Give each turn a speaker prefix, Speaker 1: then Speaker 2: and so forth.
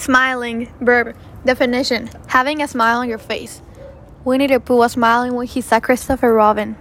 Speaker 1: Smiling. Verb. Definition. Having a smile on your face. Winnie the Pooh was smiling when he saw Christopher Robin.